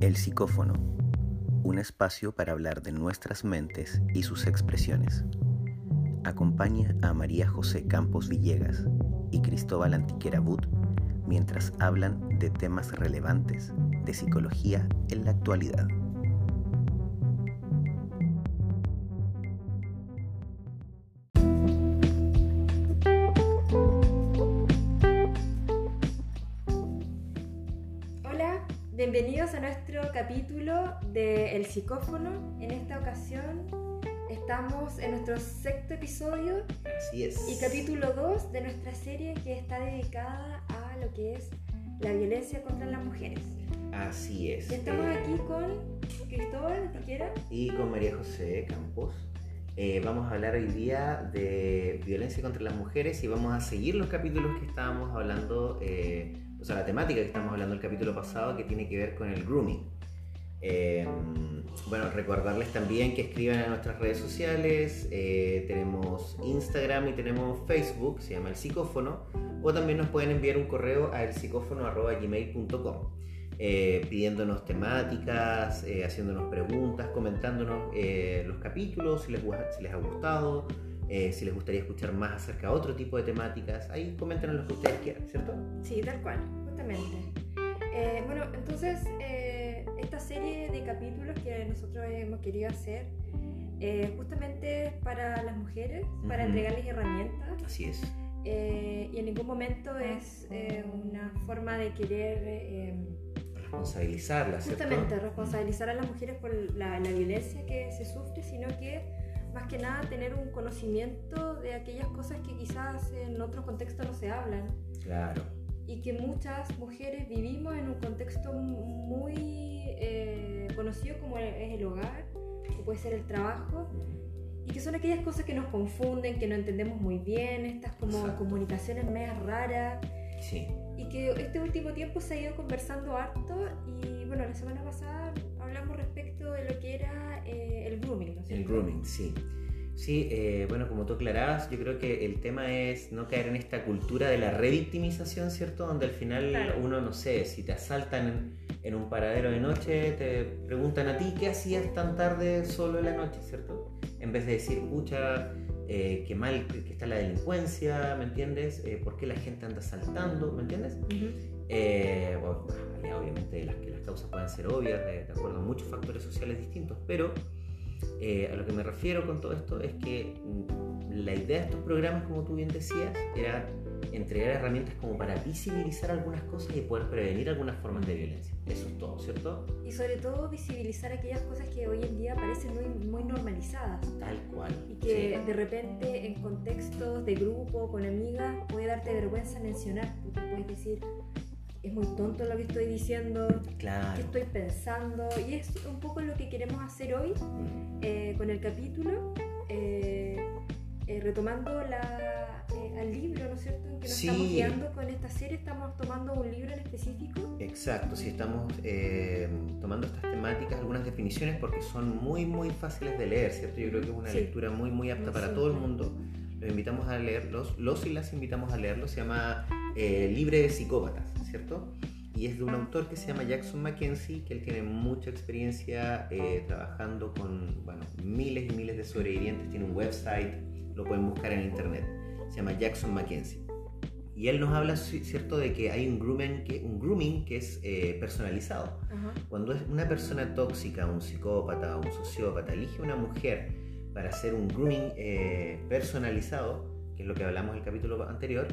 El psicófono, un espacio para hablar de nuestras mentes y sus expresiones. Acompaña a María José Campos Villegas y Cristóbal Antiquera Bud mientras hablan de temas relevantes de psicología en la actualidad. Psicófono. En esta ocasión estamos en nuestro sexto episodio Así es. y capítulo 2 de nuestra serie que está dedicada a lo que es la violencia contra las mujeres. Así es. Y estamos Eh, aquí con Cristóbal Antiquera. Y con María José Campos. Eh, vamos a hablar hoy día de violencia contra las mujeres y vamos a seguir los capítulos que estábamos hablando, eh, o sea, la temática que estábamos hablando el capítulo pasado que tiene que ver con el grooming. Eh, bueno, recordarles también que escriban a nuestras redes sociales, eh, tenemos Instagram y tenemos Facebook, se llama El Psicófono, o también nos pueden enviar un correo a elpsicófono.gmail.com eh, pidiéndonos temáticas, eh, haciéndonos preguntas, comentándonos eh, los capítulos, si les, si les ha gustado, si les gustaría escuchar más acerca de otro tipo de temáticas. Ahí coméntenos lo que ustedes quieran, ¿cierto? Sí, tal cual, justamente. Bueno, entonces esta serie de capítulos que nosotros hemos querido hacer eh, justamente para las mujeres, para Ujú. entregarles herramientas Así es. eh, y en ningún momento es eh, una forma de querer eh, Responsabilizarlas, ¿cierto? justamente responsabilizar a las mujeres por la, la violencia que se sufre, sino que más que nada tener un conocimiento de aquellas cosas que quizás en otros contextos no se hablan Claro. Y que muchas mujeres vivimos en un contexto muy eh, conocido como es el hogar, o puede ser el trabajo, y que son aquellas cosas que nos confunden, que no entendemos muy bien, estas como Exacto. comunicaciones medias raras, Sí. y que este último tiempo se ha ido conversando harto, y bueno, la semana pasada hablamos respecto de lo que era eh, el grooming, ¿no El grooming, sí. Sí, eh, bueno, como tú aclarabas, yo creo que el tema es no caer en esta cultura de la revictimización, ¿cierto? Donde al final Claro. uno, no sé, si te asaltan en, en un paradero de noche, te preguntan a ti qué hacías tan tarde solo en la noche, ¿cierto? En vez de decir, pucha, eh, qué mal que está la delincuencia, ¿me entiendes? Eh, ¿Por qué la gente anda asaltando, ¿me entiendes? Ujú. Eh, bueno, ya obviamente las, que las causas pueden ser obvias, de, de acuerdo a muchos factores sociales distintos, pero eh, a lo que me refiero con todo esto es que mm, la idea de estos programas, como tú bien decías, era entregar herramientas como para visibilizar algunas cosas y poder prevenir algunas formas de violencia. Eso es todo, ¿cierto? Y sobre todo visibilizar aquellas cosas que hoy en día parecen muy, muy normalizadas. Tal cual. Y que Sí. de repente en contextos de grupo, con amigas, puede darte vergüenza mencionar, porque puedes decir, es muy tonto lo que estoy diciendo, Claro. qué estoy pensando, y es un poco lo que queremos hacer hoy Mm, eh, con el capítulo, eh, eh, retomando la, eh, al libro, ¿no es cierto? En que nos Sí. estamos guiando con esta serie, estamos tomando un libro en específico. Exacto, sí estamos eh, tomando estas temáticas, algunas definiciones porque son muy muy fáciles de leer, ¿cierto? Yo creo que es una Sí. lectura muy muy apta para todo el mundo. Los invitamos a leerlos, los y las invitamos a leerlos, se llama eh, Libre de Psicópatas, ¿cierto? Y es de un autor que se llama Jackson Mackenzie, que él tiene mucha experiencia eh, trabajando con, bueno, miles y miles de sobrevivientes, tiene un website, lo pueden buscar en internet, se llama Jackson Mackenzie. Y él nos habla, ci- ¿cierto?, de que hay un grooming que, un grooming que es eh, personalizado. Cuando es una persona tóxica, un psicópata, un sociópata, elige una mujer para hacer un grooming eh, personalizado, que es lo que hablamos en el capítulo anterior,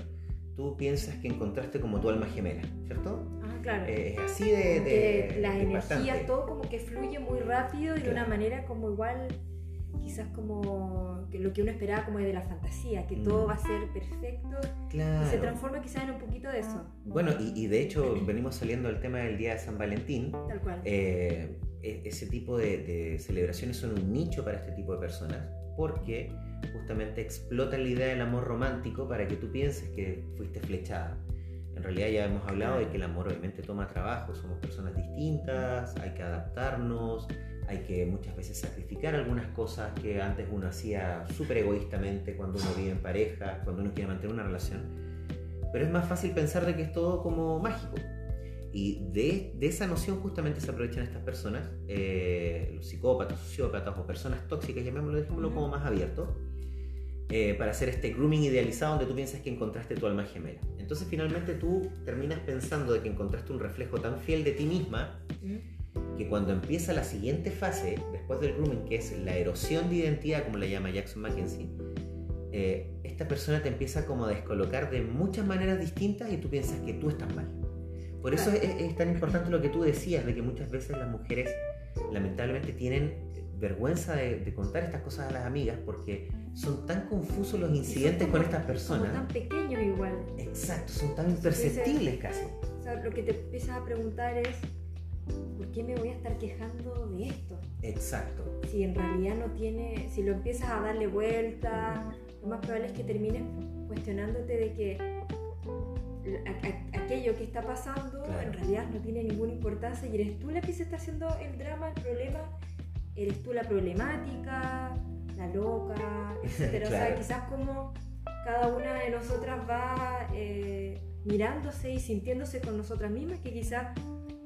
tú piensas que encontraste como tu alma gemela, ¿cierto? Ah, claro. Eh, es así de... De- que las de energías, impactante. todo como que fluye muy rápido y de una Claro. manera como igual, quizás como lo que uno esperaba como de la fantasía, que Mm. todo va a ser perfecto y Claro. se transforma quizás en un poquito de eso. Bueno, y, y de hecho venimos saliendo del tema del Día de San Valentín, Tal cual. Eh, e- ese tipo de, de celebraciones son un nicho para este tipo de personas porque justamente explotan la idea del amor romántico para que tú pienses que fuiste flechada. En realidad ya hemos hablado de que el amor obviamente toma trabajo, somos personas distintas, hay que adaptarnos, hay que muchas veces sacrificar algunas cosas que antes uno hacía súper egoístamente cuando uno vive en pareja, cuando uno quiere mantener una relación. Pero es más fácil pensar de que es todo como mágico. Y de, de, esa noción justamente se aprovechan estas personas, eh, los psicópatas, sociópatas o personas tóxicas, llamémoslo, dejémoslo como más abierto, eh, para hacer este grooming idealizado donde tú piensas que encontraste tu alma gemela. Entonces finalmente tú terminas pensando de que encontraste un reflejo tan fiel de ti misma que cuando empieza la siguiente fase, después del grooming, que es la erosión de identidad, como la llama Jackson Mackenzie, eh, esta persona te empieza como a descolocar de muchas maneras distintas y tú piensas que tú estás mal. Por eso es, tan importante lo que tú decías, de que muchas veces las mujeres lamentablemente tienen vergüenza de, contar estas cosas a las amigas porque son tan confusos los incidentes con estas personas. Son tan pequeños igual. Exacto, son tan imperceptibles casi. O sea, lo que te empiezas a preguntar es, ¿por qué me voy a estar quejando de esto? Exacto. Si en realidad no tiene, si lo empiezas a darle vuelta, lo más probable es que termines cuestionándote de que aquello que está pasando en realidad no tiene ninguna importancia y eres tú la que se está haciendo el drama, el problema, eres tú la problemática, la loca, etc. O sea, quizás como cada una de nosotras va eh, mirándose y sintiéndose con nosotras mismas, que quizás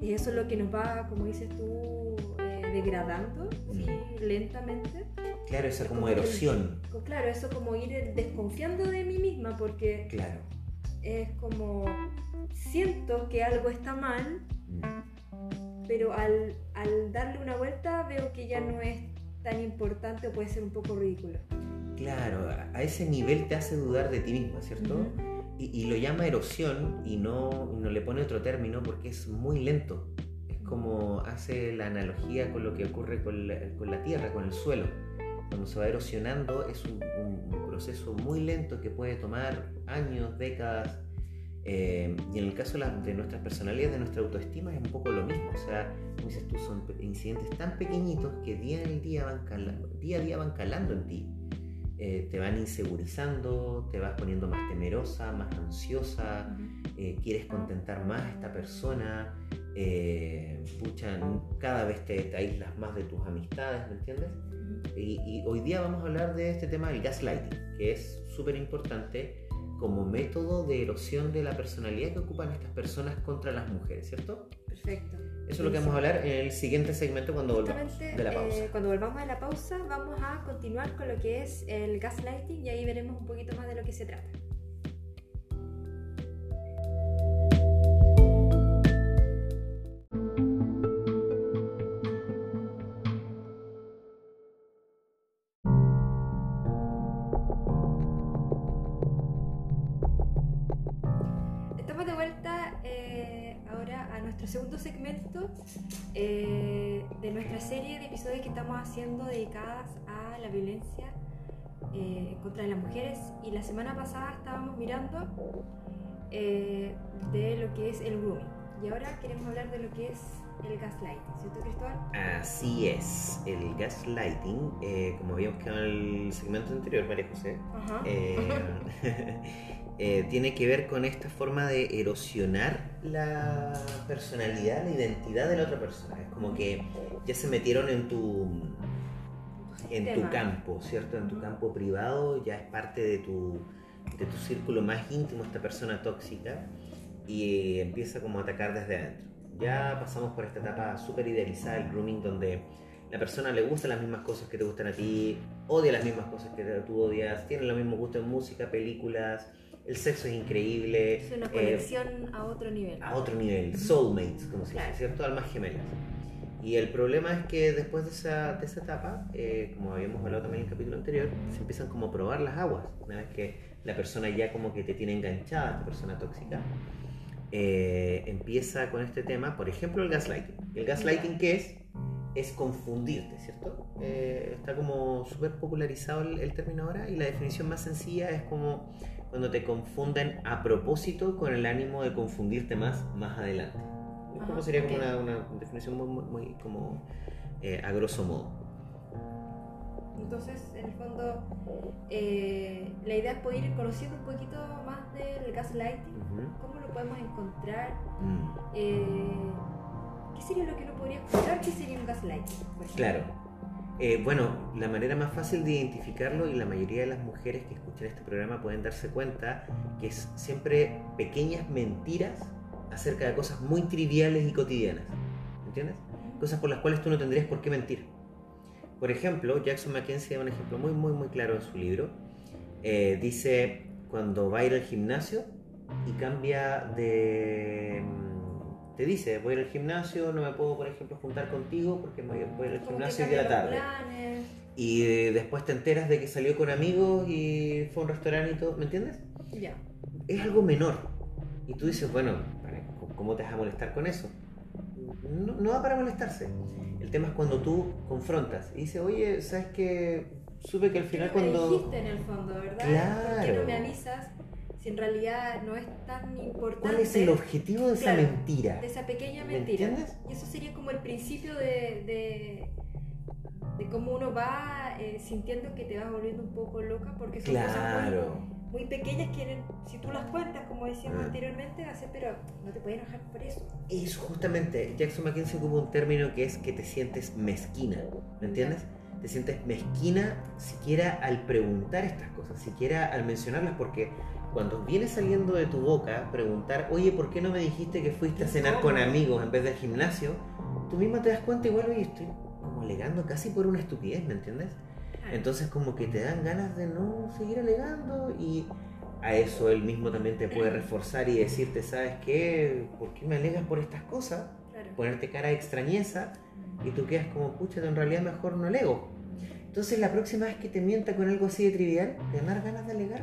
eso es lo que nos va, como dices tú, eh, degradando mm. lentamente. Claro, esa como, erosión. claro, eso como ir desconfiando de mí misma, porque claro. Es como siento que algo está mal, mm. pero al, al, darle una vuelta veo que ya no es tan importante o puede ser un poco ridículo. Claro, a ese nivel te hace dudar de ti misma, ¿cierto? y, lo llama erosión y no, no le pone otro término porque es muy lento. Es como hace la analogía con lo que ocurre con la, con la tierra, con el suelo. Cuando se va erosionando es un, un proceso muy lento que puede tomar años, décadas, eh, y en el caso de nuestras personalidades, de nuestra autoestima, es un poco lo mismo. O sea, como dices tú, son incidentes tan pequeñitos que día, en día, van calando, día a día van calando en ti. Eh, te van insegurizando, te vas poniendo más temerosa, más ansiosa, eh, quieres contentar más a esta persona, pucha, cada vez te, te, aíslas más de tus amistades, ¿me entiendes? y, y hoy día vamos a hablar de este tema del gaslighting, que es súper importante como método de erosión de la personalidad que ocupan estas personas contra las mujeres, ¿cierto? Perfecto. Eso es lo que vamos a hablar en el siguiente segmento cuando volvamos de la pausa. Eh, cuando volvamos de la pausa vamos a continuar con lo que es el gaslighting y ahí veremos un poquito más de lo que se trata. Nuestra serie de episodios que estamos haciendo dedicadas a la violencia eh, contra las mujeres. Y la semana pasada estábamos mirando eh, de lo que es el grooming. Y ahora queremos hablar de lo que es el gaslighting, ¿cierto Cristóbal? Así es, el gaslighting, como habíamos quedado en el segmento anterior, María José, Eh, tiene que ver con esta forma de erosionar la personalidad, la identidad de la otra persona. Es como que ya se metieron en tu, en tu campo, ¿cierto? En tu campo privado, ya es parte de tu, de tu círculo más íntimo esta persona tóxica y empieza como a atacar desde adentro. Ya pasamos por esta etapa súper idealizada, el grooming, donde la persona le gusta las mismas cosas que te gustan a ti, odia las mismas cosas que tú odias, tiene los mismos gustos en música, películas, el sexo es increíble. Es una conexión a otro nivel. A otro nivel, soulmates, como se dice, ¿cierto? Almas gemelas. Y el problema es que después de esa, de esa etapa, eh, como habíamos hablado también en el capítulo anterior, se empiezan como a probar las aguas. Una vez que la persona ya como que te tiene enganchada, esta persona tóxica, eh, empieza con este tema, por ejemplo, el gaslighting. ¿El gaslighting qué es? Es confundirte, ¿cierto? Eh, está como súper popularizado el, el término ahora y la definición más sencilla es como cuando te confunden a propósito con el ánimo de confundirte más más adelante. ¿Cómo sería como una, definición muy, como eh, a grosso modo? Entonces, en el fondo, eh, la idea es poder ir conociendo un poquito más del gaslighting, cómo lo podemos encontrar, mm. eh, qué sería lo que uno podría encontrar, qué sería un gaslighting. Claro. Eh, bueno, la manera más fácil de identificarlo y la mayoría de las mujeres que escuchan este programa pueden darse cuenta que es siempre pequeñas mentiras acerca de cosas muy triviales y cotidianas. ¿Entiendes? Cosas por las cuales tú no tendrías por qué mentir. Por ejemplo, Jackson Mackenzie da un ejemplo muy, muy, muy claro en su libro. Eh, dice, cuando va a ir al gimnasio y cambia de... Te dice, voy a ir al gimnasio, no me puedo, por ejemplo, juntar contigo porque voy a ir al gimnasio de la tarde. Y eh, después te enteras de que salió con amigos y fue a un restaurante y todo, ¿me entiendes? Ya. Es algo menor. Y tú dices, bueno, ¿cómo te vas a molestar con eso? No, no va para molestarse. El tema es cuando tú confrontas y dices, oye, ¿sabes qué? Supe que al final cuando... Me dijiste en el fondo, ¿verdad? Claro. ¿Por qué no me avisas si en realidad no es tan importante? ¿Cuál es el objetivo de esa mentira? De esa pequeña mentira. ¿Entiendes? Y eso sería como el principio de, de de cómo uno va eh, sintiendo que te vas volviendo un poco loca porque son cosas muy, pequeñas que si tú las cuentas, como decíamos ah. anteriormente, ser, pero no te puedes enojar por eso. Eso justamente, Jackson McKinsey ocupa un término que es que te sientes mezquina, ¿me entiendes? Te sientes mezquina siquiera al preguntar estas cosas, siquiera al mencionarlas, porque cuando viene saliendo de tu boca preguntar, oye, ¿por qué no me dijiste que fuiste a cenar con amigos en vez del gimnasio? Tú misma te das cuenta igual, oye, estoy como alegando casi por una estupidez, ¿me entiendes? Entonces como que te dan ganas de no seguir alegando y a eso él mismo también te puede reforzar y decirte, ¿sabes qué? ¿Por qué me alegas por estas cosas? Ponerte cara de extrañeza y tú quedas como, pucha, en realidad mejor no alego. Entonces la próxima vez que te mienta con algo así de trivial, ¿te dan ganas de alegar?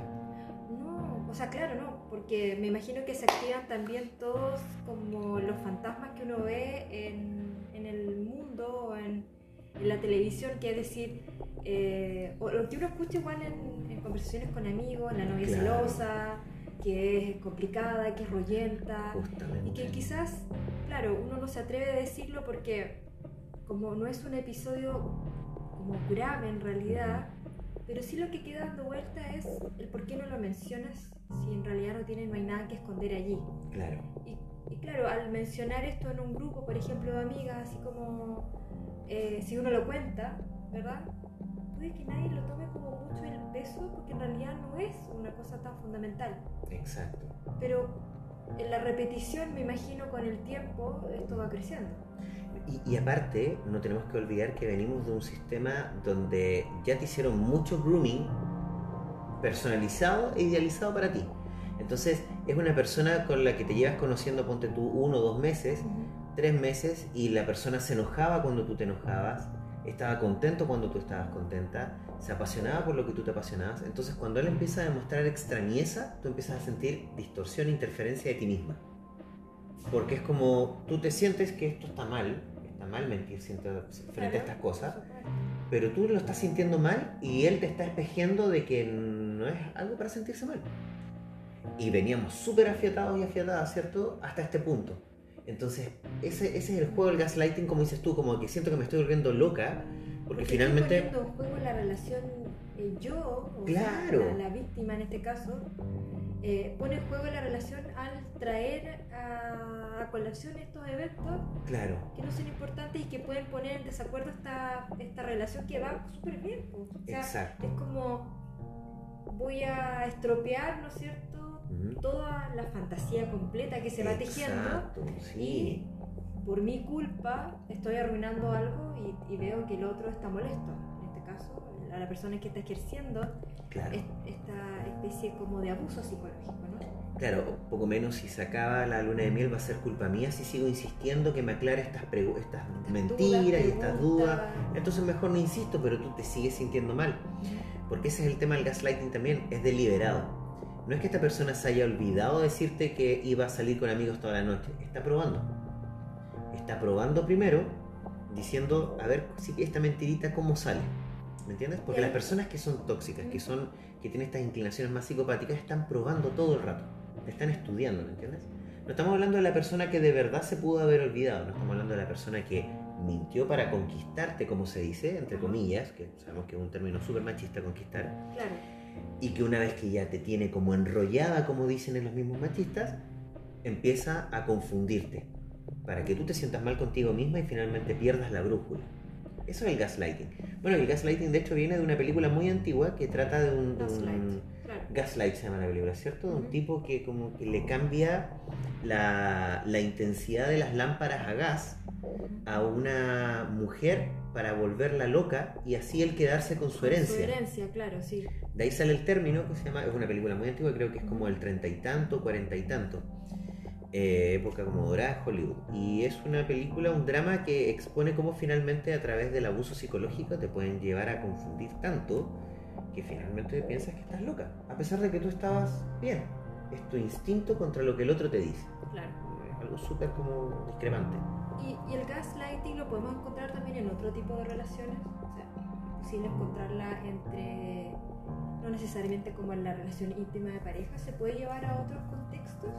No, o sea, claro, no, porque me imagino que se activan también todos como los fantasmas que uno ve en, en el mundo, en, en la televisión, que es decir, eh, o lo que uno escucha igual en, conversaciones con amigos, la novia celosa, que es complicada, que es royenta, y que quizás, claro, uno no se atreve a decirlo porque como no es un episodio como grave en realidad, pero sí lo que queda dando vuelta es el por qué no lo mencionas si en realidad no tiene, no hay nada que esconder allí. Claro. Y, y claro, al mencionar esto en un grupo, por ejemplo, de amigas, así como eh, si uno lo cuenta, ¿verdad? Puede que nadie lo tome como mucho el peso porque en realidad no es una cosa tan fundamental. Exacto. Pero en la repetición, me imagino, con el tiempo, esto va creciendo. Y, aparte, no tenemos que olvidar que venimos de un sistema donde ya te hicieron mucho grooming personalizado e idealizado para ti. Entonces, es una persona con la que te llevas conociendo, ponte tú, uno o dos meses, tres meses y la persona se enojaba cuando tú te enojabas, estaba contento cuando tú estabas contenta, se apasionaba por lo que tú te apasionabas. Entonces cuando él empieza a demostrar extrañeza, tú empiezas a sentir distorsión e interferencia de ti misma. Porque es como tú te sientes que esto está mal, está mal mentir frente a estas cosas, pero tú lo estás sintiendo mal y él te está espejeando de que no es algo para sentirse mal. Y veníamos súper afiatados y afiatadas, ¿cierto? Hasta este punto entonces, ese, ese es el juego del gaslighting, como dices tú, como que siento que me estoy volviendo loca, porque, finalmente... Estoy en juego la relación eh, yo, o claro. sea, la, víctima en este caso, eh, pone en juego la relación al traer a, a, colación estos eventos claro. que no son importantes y que pueden poner en desacuerdo esta, esta relación que va súper bien. O sea, Exacto. Es como voy a estropear, ¿no es cierto? Toda la fantasía completa que se va tejiendo. Y por mi culpa estoy arruinando algo y, veo que el otro está molesto. En este caso, a la persona que está ejerciendo esta especie como de abuso psicológico. Claro, poco menos si se acaba la luna de miel va a ser culpa mía si sigo insistiendo que me aclare estas, estas, mentiras y estas dudas. Entonces mejor no insisto, pero tú te sigues sintiendo mal. Porque ese es el tema del gaslighting también, es deliberado no es que esta persona se haya olvidado decirte que iba a salir con amigos toda la noche. Está probando. Está probando primero, diciendo, a ver si esta mentirita cómo sale. ¿Me entiendes? Porque las personas que son tóxicas, que son, que tienen estas inclinaciones más psicopáticas, están probando todo el rato. Están estudiando, ¿me entiendes? No estamos hablando de la persona que de verdad se pudo haber olvidado, no estamos hablando de la persona que mintió para conquistarte, como se dice, entre comillas, que sabemos que es un término súper machista conquistar. Claro y que una vez que ya te tiene como enrollada, como dicen en los mismos machistas, empieza a confundirte para que tú te sientas mal contigo misma y finalmente pierdas la brújula. Eso es el gaslighting. Bueno, el gaslighting de hecho viene de una película muy antigua que trata de un... Gaslight, se llama la película, ¿cierto? De un tipo que como que le cambia la, la intensidad de las lámparas a gas a una mujer para volverla loca y así él quedarse con su herencia. Su herencia, claro, sí. De ahí sale el término que se llama, es una película muy antigua, creo que es como el treinta y tanto, cuarenta y tanto, eh, época como dorada de Hollywood. Y es una película, un drama que expone cómo finalmente a través del abuso psicológico te pueden llevar a confundir tanto que finalmente piensas que estás loca, a pesar de que tú estabas bien. Es tu instinto contra lo que el otro te dice. Claro. Es algo súper como discrepante. Y, y, el gaslighting lo podemos encontrar también en otro tipo de relaciones. O sea, es posible encontrarla entre, no necesariamente como en la relación íntima de pareja, se puede llevar a otros contextos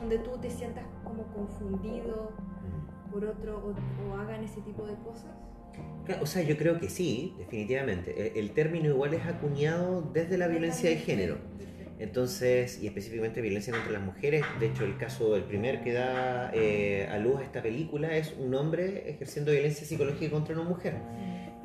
donde tú te sientas como confundido mm. por otro o, o hagan ese tipo de cosas. O sea, yo creo que sí, definitivamente. El, término igual es acuñado desde la violencia de género. Entonces, y específicamente violencia contra las mujeres, de hecho el caso, el primer que da eh, a luz a esta película es un hombre ejerciendo violencia psicológica contra una mujer.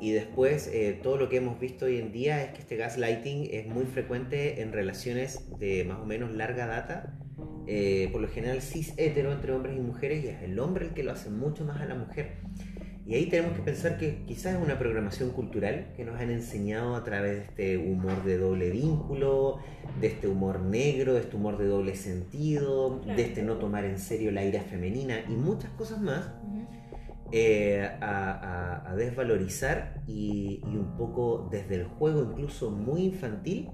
Y después eh, todo lo que hemos visto hoy en día es que este gaslighting es muy frecuente en relaciones de más o menos larga data, eh, por lo general cis hetero entre hombres y mujeres, y es el hombre el que lo hace mucho más a la mujer. Y ahí tenemos que pensar que quizás es una programación cultural que nos han enseñado a través de este humor de doble vínculo, de este humor negro, de este humor de doble sentido, de este no tomar en serio la ira femenina y muchas cosas más, eh, a, desvalorizar y, y un poco desde el juego incluso muy infantil,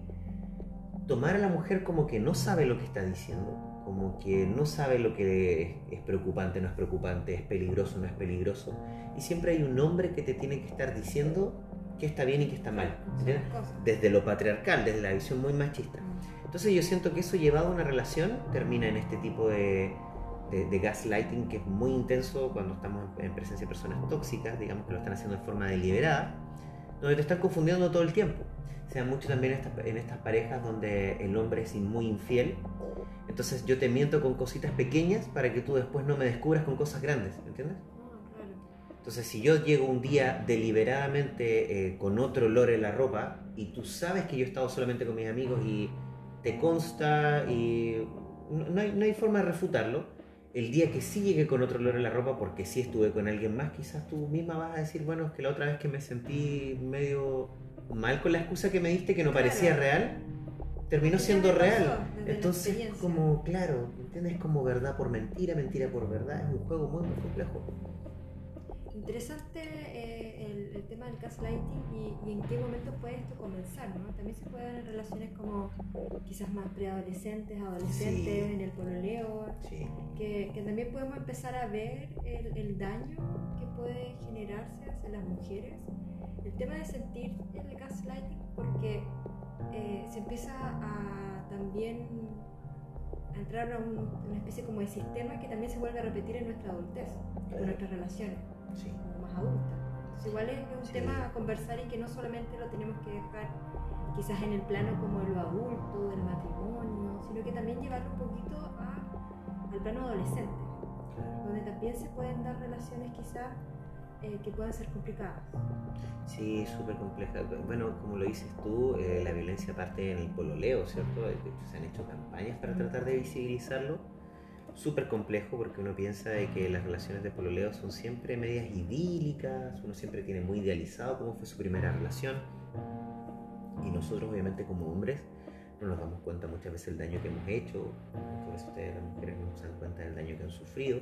tomar a la mujer como que no sabe lo que está diciendo como que no sabe lo que es, preocupante, no es preocupante, es peligroso, no es peligroso. Y siempre hay un hombre que te tiene que estar diciendo qué está bien y qué está mal. Desde lo patriarcal, desde la visión muy machista. Entonces yo siento que eso llevado a una relación termina en este tipo de, de, gaslighting que es muy intenso cuando estamos en presencia de personas tóxicas, digamos que lo están haciendo de forma deliberada, donde te están confundiendo todo el tiempo. Se da mucho también en estas parejas donde el hombre es muy infiel entonces yo te miento con cositas pequeñas para que tú después no me descubras con cosas grandes, ¿entiendes? Entonces si yo llego un día deliberadamente eh, con otro olor en la ropa y tú sabes que yo he estado solamente con mis amigos y te consta y no, hay, no hay forma de refutarlo, el día que sí llegué con otro olor en la ropa porque sí estuve con alguien más, quizás tú misma vas a decir, bueno, es que la otra vez que me sentí medio mal con la excusa que me diste que no parecía real, terminó siendo real. Entonces, como, claro, ¿entiendes? Como verdad por mentira, mentira por verdad. Es un juego muy, muy complejo. Interesante eh, el, tema del gaslighting y, y, en qué momento puede esto comenzar, ¿no? También se puede dar en relaciones como quizás más preadolescentes, adolescentes, en el pololeo, que, que, también podemos empezar a ver el, el daño que puede generarse hacia las mujeres. El tema de sentir el gaslighting, porque eh, se empieza a también a entrar a una especie como de sistema que también se vuelve a repetir en nuestra adultez, en nuestras relaciones, como más adultas. igual es un tema a conversar y que no solamente lo tenemos que dejar quizás en el plano como de lo adulto, del matrimonio, sino que también llevarlo un poquito a, al plano adolescente, donde también se pueden dar relaciones quizás eh, que puedan ser complicadas. Sí, súper compleja. Bueno, como lo dices tú, eh, la violencia parte en el pololeo, ¿cierto? Hecho, se han hecho campañas para tratar de visibilizarlo. Súper complejo porque uno piensa de que las relaciones de pololeo son siempre medias idílicas, uno siempre tiene muy idealizado cómo fue su primera relación. Y nosotros, obviamente, como hombres, no nos damos cuenta muchas veces del daño que hemos hecho, muchas veces ustedes, las mujeres, no se dan cuenta del daño que han sufrido,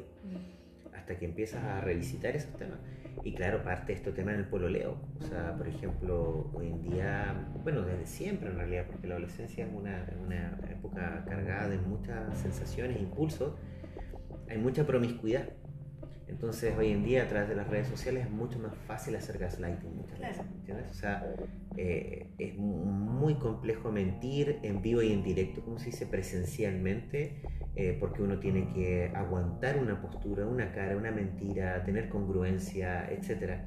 hasta que empiezas a revisitar esos temas. Y claro, parte de este tema en el pololeo. O sea, por ejemplo, hoy en día, bueno, desde siempre en realidad, porque la adolescencia es una, una época cargada de muchas sensaciones, impulsos, hay mucha promiscuidad. Entonces, hoy en día, a través de las redes sociales, es mucho más fácil hacer gaslighting muchas veces. ¿Entiendes? O sea, eh, es muy complejo mentir en vivo y en directo, como se dice, presencialmente, eh, porque uno tiene que aguantar una postura, una cara, una mentira, tener congruencia, etc.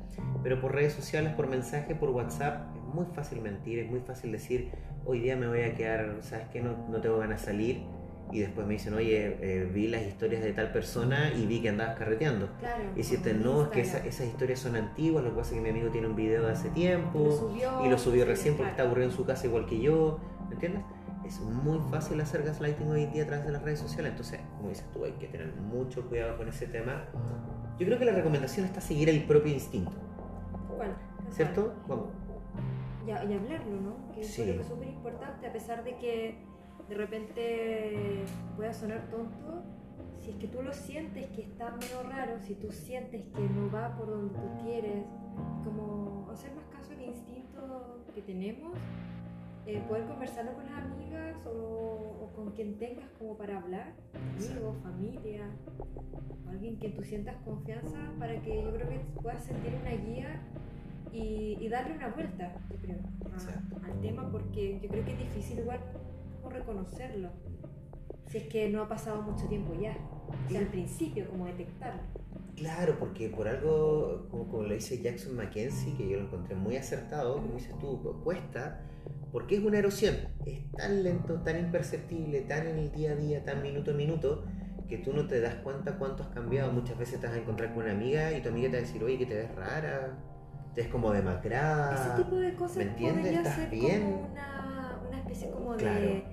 Pero por redes sociales, por mensaje, por WhatsApp, es muy fácil mentir, es muy fácil decir, hoy día me voy a quedar, ¿sabes qué? No, no tengo ganas de salir y después me dicen, oye, eh, vi las historias de tal persona y vi que andabas carreteando. Claro. Y decirte, no, es que esa- esas historias son antiguas, lo que pasa es que mi amigo tiene un video de hace tiempo Lo subió, y lo subió recién porque está aburrido en su casa igual que yo, ¿me entiendes? Es muy fácil hacer gaslighting hoy en día a través de las redes sociales, entonces, como dices tú, hay que tener mucho cuidado con ese tema. Yo creo que la recomendación está seguir el propio instinto, Bueno, ¿cierto? Vamos. Y, hablarlo, ¿no? Que Sí. es súper importante, a pesar de que de repente pueda sonar tonto, si es que tú lo sientes que está medio raro, si tú sientes que no va por donde tú quieres, como hacer más caso al instinto que tenemos, eh, poder conversarlo con las amigas o, o con quien tengas como para hablar, amigos, familia, o alguien que tú sientas confianza para que yo creo que puedas sentir una guía y, y darle una vuelta, yo creo, a- al tema, porque yo creo que es difícil igual reconocerlo, si es que no ha pasado mucho tiempo ya, o sea, al principio, como detectarlo. Claro, porque por algo, como, como lo dice Jackson Mackenzie, que yo lo encontré muy acertado, como dices tú, cuesta, porque es una erosión. Es tan lento, tan imperceptible, tan en el día a día, tan minuto a minuto, que tú no te das cuenta cuánto has cambiado. Muchas veces te vas a encontrar con una amiga y tu amiga te va a decir, oye, que te ves rara, te ves como demacrada. Ese tipo de cosas ¿me entiendes? podría ¿Estás ser bien? como una, una especie como de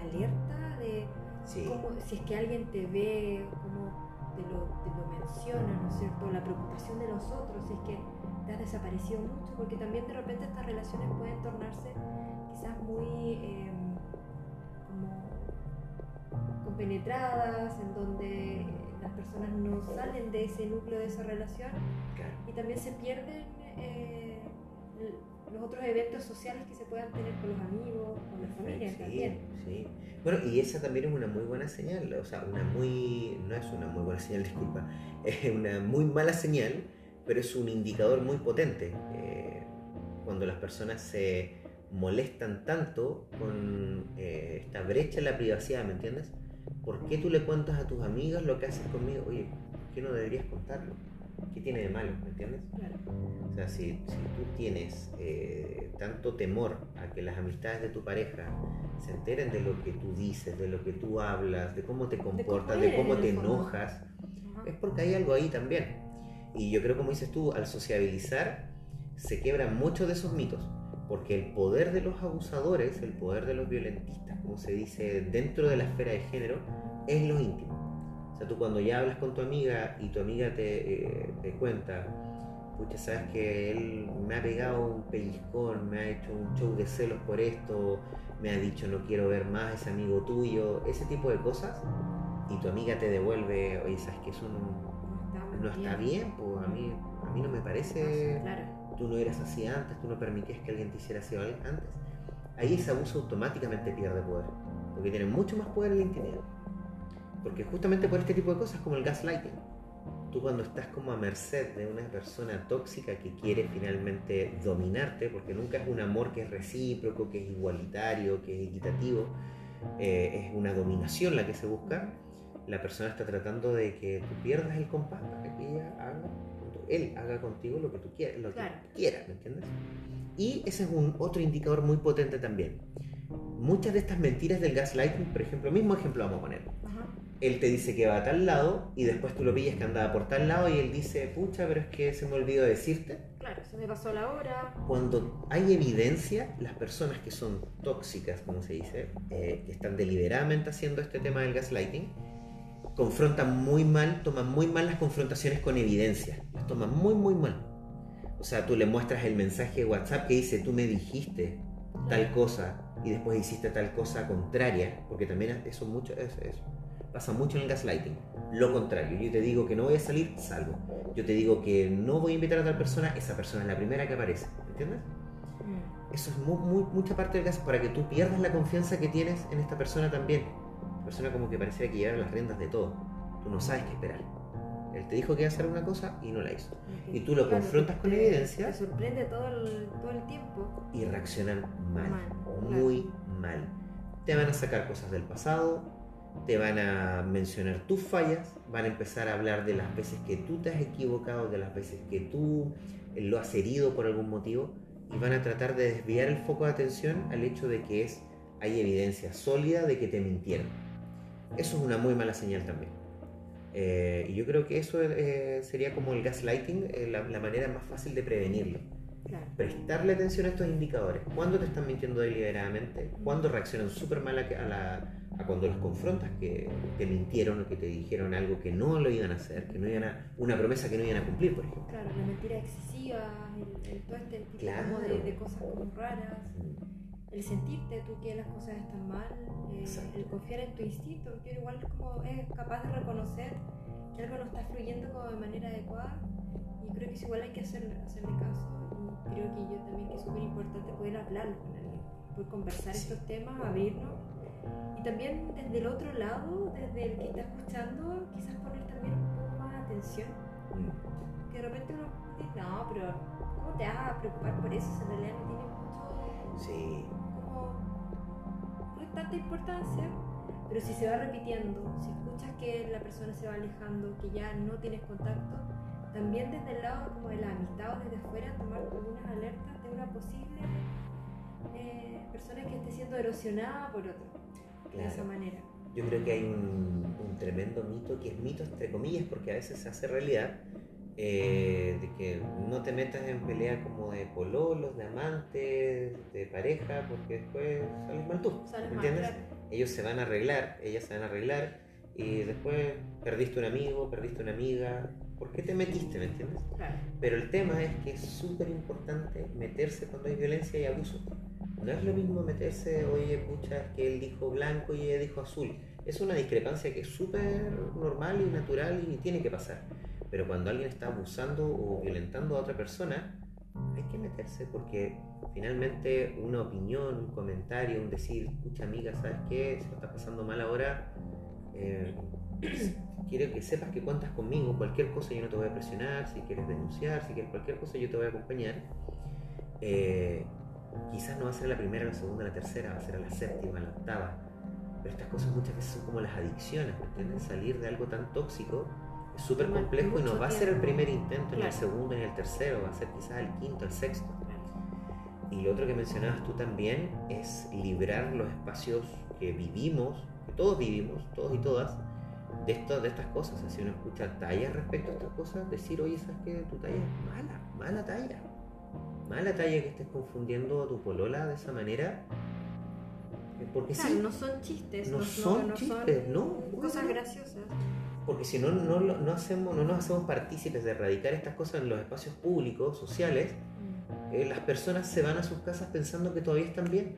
Alerta de Sí, si es que alguien te ve, como te lo, te lo menciona, ¿no es cierto? La preocupación de nosotros, si es que te has desaparecido mucho, porque también de repente estas relaciones pueden tornarse quizás muy eh, como compenetradas, en donde las personas no salen de ese núcleo de esa relación claro. y también se pierden eh, los otros eventos sociales que se puedan tener con los amigos, con la familia Sí, también. sí. Bueno, y esa también es una muy buena señal, o sea, una muy, no es una muy buena señal, disculpa, es una muy mala señal, pero es un indicador muy potente. Eh, cuando las personas se molestan tanto con eh, esta brecha en la privacidad, ¿me entiendes? ¿Por qué tú le cuentas a tus amigas lo que haces conmigo? Oye, ¿por qué no deberías contarlo? ¿Qué tiene de malo, ¿me entiendes? Claro. O sea, si, si tú tienes eh, tanto temor a que las amistades de tu pareja se enteren de lo que tú dices, de lo que tú hablas, de cómo te comportas, de cómo te enojas, es porque hay algo ahí también. Y yo creo, como dices tú, al sociabilizar se quebran muchos de esos mitos. Porque el poder de los abusadores, el poder de los violentistas, como se dice dentro de la esfera de género, es lo íntimo. O sea, tú cuando ya hablas con tu amiga y tu amiga te, eh, te cuenta, pucha, sabes que él me ha pegado un pellizcón, me ha hecho un show de celos por esto, me ha dicho no quiero ver más a ese amigo tuyo, ese tipo de cosas, y tu amiga te devuelve, oye, sabes que eso no, no está bien, pues a mí, a mí no me parece, tú no eras así antes, tú no permitías que alguien te hiciera así antes. Ahí ese abuso automáticamente pierde poder, porque tiene mucho más poder en la intimidad. Porque justamente por este tipo de cosas como el gaslighting, tú cuando estás como a merced de una persona tóxica que quiere finalmente dominarte, porque nunca es un amor que es recíproco, que es igualitario, que es equitativo, eh, es una dominación la que se busca, la persona está tratando de que tú pierdas el compás para que ella haga, él haga contigo lo que tú quieras, lo Claro. que quieras, ¿me entiendes? Y ese es un otro indicador muy potente también. Muchas de estas mentiras del gaslighting, por ejemplo, mismo ejemplo vamos a poner. Ajá. Él te dice que va a tal lado y después tú lo pillas que andaba por tal lado y él dice, pucha, pero es que se me olvidó decirte. Claro, se me pasó la hora. Cuando hay evidencia, las personas que son tóxicas, como se dice, eh, que están deliberadamente haciendo este tema del gaslighting, confrontan muy mal, toman muy mal las confrontaciones con evidencia. Las toman muy, muy mal. O sea, tú le muestras el mensaje de WhatsApp que dice, tú me dijiste tal cosa y después hiciste tal cosa contraria, porque también eso mucho es eso. Pasa mucho en el gaslighting. Lo contrario, yo te digo que no voy a salir, salgo. Yo te digo que no voy a invitar a tal persona, esa persona es la primera que aparece. ¿Entiendes? Mm. Eso es muy, muy- mucha parte del gas para que tú pierdas la confianza que tienes en esta persona también. La persona como que pareciera que lleva las riendas de todo. Tú no sabes qué esperar. Él te dijo que iba a hacer una cosa y no la hizo. Y tú lo confrontas con te- evidencia. Te sorprende todo el, todo el tiempo. Y reaccionan mal, Mal, muy mal. Te van a sacar cosas del pasado, te van a mencionar tus fallas, van a empezar a hablar de las veces que tú te has equivocado, de las veces que tú eh, lo has herido por algún motivo y van a tratar de desviar el foco de atención al hecho de que es hay evidencia sólida de que te mintieron. eso es una muy mala señal también. Eh, y yo creo que eso eh, sería como el gaslighting, eh, la, la, manera más fácil de prevenirlo. Prestarle atención a estos indicadores. ¿Cuándo te están mintiendo deliberadamente? ¿Cuándo reaccionan súper mal a, la, a, cuando los confrontas que te mintieron o que te dijeron algo que no lo iban a hacer, que no iban a, una promesa que no iban a cumplir, por ejemplo? Claro, la mentira excesiva, el, todo este tipo de, de, cosas como raras. Mm el sentirte tú que las cosas están mal, eh, el confiar en tu instinto, que igual como es capaz de reconocer que algo no está fluyendo como de manera adecuada y creo que es igual hay que hacer, hacerle caso creo que yo también que es súper importante poder hablarlo con alguien, poder conversar estos temas, abrirnos y también desde el otro lado, desde el que está escuchando, quizás poner también un poco más atención, mm. que de repente uno dice, no, pero ¿cómo te vas a preocupar por eso? Si en realidad no tiene mucho... Sí tanta importancia, pero si se va repitiendo, si escuchas que la persona se va alejando, que ya no tienes contacto, también desde el lado como de la amistad o desde afuera tomar algunas alertas de una posible eh, persona que esté siendo erosionada por otro, de esa manera. Yo creo que hay un, un, tremendo mito, que es mito entre comillas, porque a veces se hace realidad, eh, de que no te metas en pelea como de pololos, de amantes, de pareja, porque después sales mal tú. ¿Me entiendes? Ellos se van a arreglar, ellas se van a arreglar y después perdiste un amigo, perdiste una amiga. ¿Por qué te metiste? ¿Me entiendes? Pero el tema es que es súper importante meterse cuando hay violencia y abuso. No es lo mismo meterse, oye, pucha, es que él dijo blanco y ella dijo azul. Es una discrepancia que es súper normal y natural y tiene que pasar pero cuando alguien está abusando o violentando a otra persona, hay que meterse porque finalmente una opinión, un comentario, un decir, escucha amiga, ¿sabes qué? Si lo estás pasando mal ahora, eh, quiero que sepas que cuentas conmigo, cualquier cosa yo no te voy a presionar, si quieres denunciar, si quieres cualquier cosa yo te voy a acompañar. Eh, quizás no va a ser la primera, la segunda, la tercera, va a ser la séptima, la octava. Pero estas cosas muchas veces son como las adicciones, ¿me entiendes? Salir de algo tan tóxico es súper complejo y no va a ser el primer intento, ni el segundo, ni el tercero, va a ser quizás el quinto, el sexto. Y lo otro que mencionabas tú también es librar los espacios que vivimos, todos vivimos, todos y todas, de, esto, de estas cosas. Si uno escucha tallas respecto a estas cosas, decir, oye, ¿sabes qué? Tu talla es mala, mala talla. Mala talla que estés confundiendo a tu polola de esa manera. Porque sí, no son chistes, no, son chistes, no, cosas graciosas porque si no, no, no, hacemos, no nos hacemos partícipes de erradicar estas cosas en los espacios públicos, sociales, mm. eh, las personas se van a sus casas pensando que todavía están bien.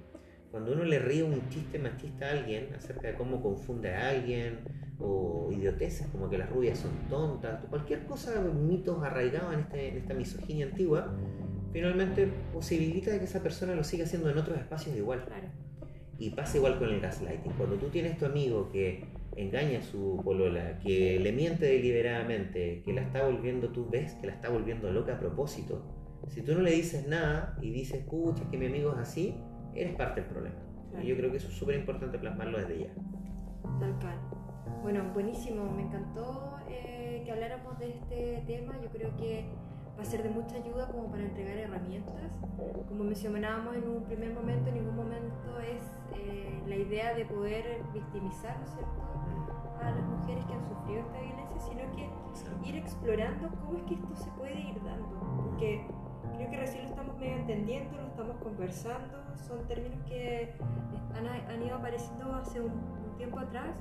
Cuando uno le ríe un chiste machista a alguien acerca de cómo confunde a alguien, o idioteces como que las rubias son tontas, cualquier cosa, mitos arraigados en, este, en esta misoginia antigua, finalmente posibilita de que esa persona lo siga haciendo en otros espacios igual. Y pasa igual con el gaslighting. Cuando tú tienes tu amigo que engaña a su polola, que le miente deliberadamente, que la está volviendo, tú ves que la está volviendo loca a propósito. Si tú no le dices nada y dices, pucha, que mi amigo es así, eres parte del problema. Y yo creo que eso es súper importante plasmarlo desde ya. Tal cual. Bueno, buenísimo, me encantó eh, que habláramos de este tema. Yo creo que va a ser de mucha ayuda como para entregar herramientas. Como mencionábamos en un primer momento, en ningún momento es eh, la idea de poder victimizar, ¿no es cierto? a las mujeres que han sufrido esta violencia, sino que ir explorando cómo es que esto se puede ir dando. Porque creo que recién lo estamos medio entendiendo, lo estamos conversando, son términos que han, han ido apareciendo hace un, tiempo atrás,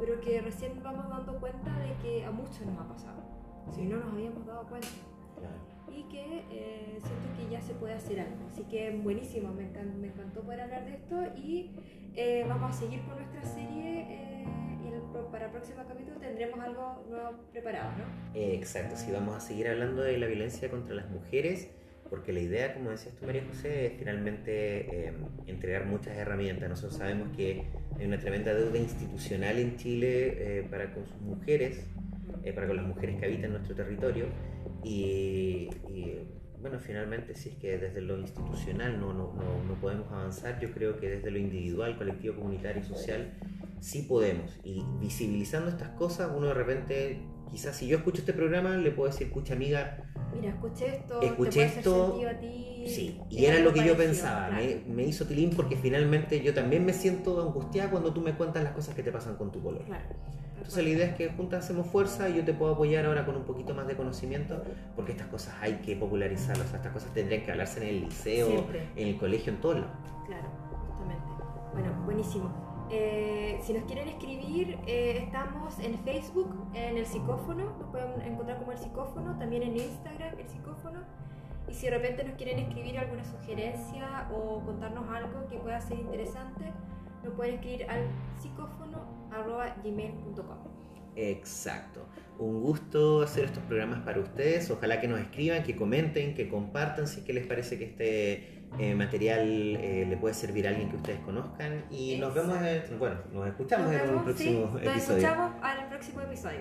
pero que recién vamos dando cuenta de que a muchos nos ha pasado, si no nos habíamos dado cuenta. Y que eh, siento que ya se puede hacer algo. Así que buenísimo, me, me encantó poder hablar de esto y eh, vamos a seguir con nuestra serie. Eh, para el próximo capítulo tendremos algo nuevo preparado, ¿no? exacto, sí, vamos a seguir hablando de la violencia contra las mujeres, porque la idea, como decías tú, María José, es finalmente em, entregar muchas herramientas. Nosotros sabemos que hay una tremenda deuda institucional en Chile eh, para con sus mujeres, eh, para con las mujeres que habitan nuestro territorio, y, bueno, finalmente, si es que desde lo institucional no, no, no, no podemos avanzar, yo creo que desde lo individual, colectivo, comunitario y social, sí podemos. Y visibilizando estas cosas, uno de repente, quizás si yo escucho este programa, le puedo decir, escucha amiga, mira, escuché esto, Escuché te hacer esto, sentido a ti. Sí, y era lo que yo pensaba. claro. Me, me hizo tilín porque finalmente yo también me siento angustiada cuando tú me cuentas las cosas que te pasan con tu color. Claro. Entonces la idea es que juntas hacemos fuerza y yo te puedo apoyar ahora con un poquito más de conocimiento porque estas cosas hay que popularizarlas, o sea, estas cosas tendrían que hablarse en el liceo, Siempre. en el colegio, en todos lados. Claro, justamente. Bueno, buenísimo. Eh, si nos quieren escribir, eh, estamos en Facebook, en el psicófono, nos pueden encontrar como el psicófono, también en Instagram, el psicófono. Y si de repente nos quieren escribir alguna sugerencia o contarnos algo que pueda ser interesante, nos pueden escribir al psicófono.gmail.com. Exacto. Un gusto hacer estos programas para ustedes. Ojalá que nos escriban, que comenten, que compartan si es que les parece que este eh, material eh, le puede servir a alguien que ustedes conozcan. Y nos vemos, en- bueno, nos escuchamos Nos en un próximo sí, Nos episodio. escuchamos al próximo episodio.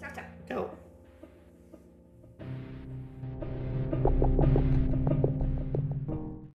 Chao, chao. Chao.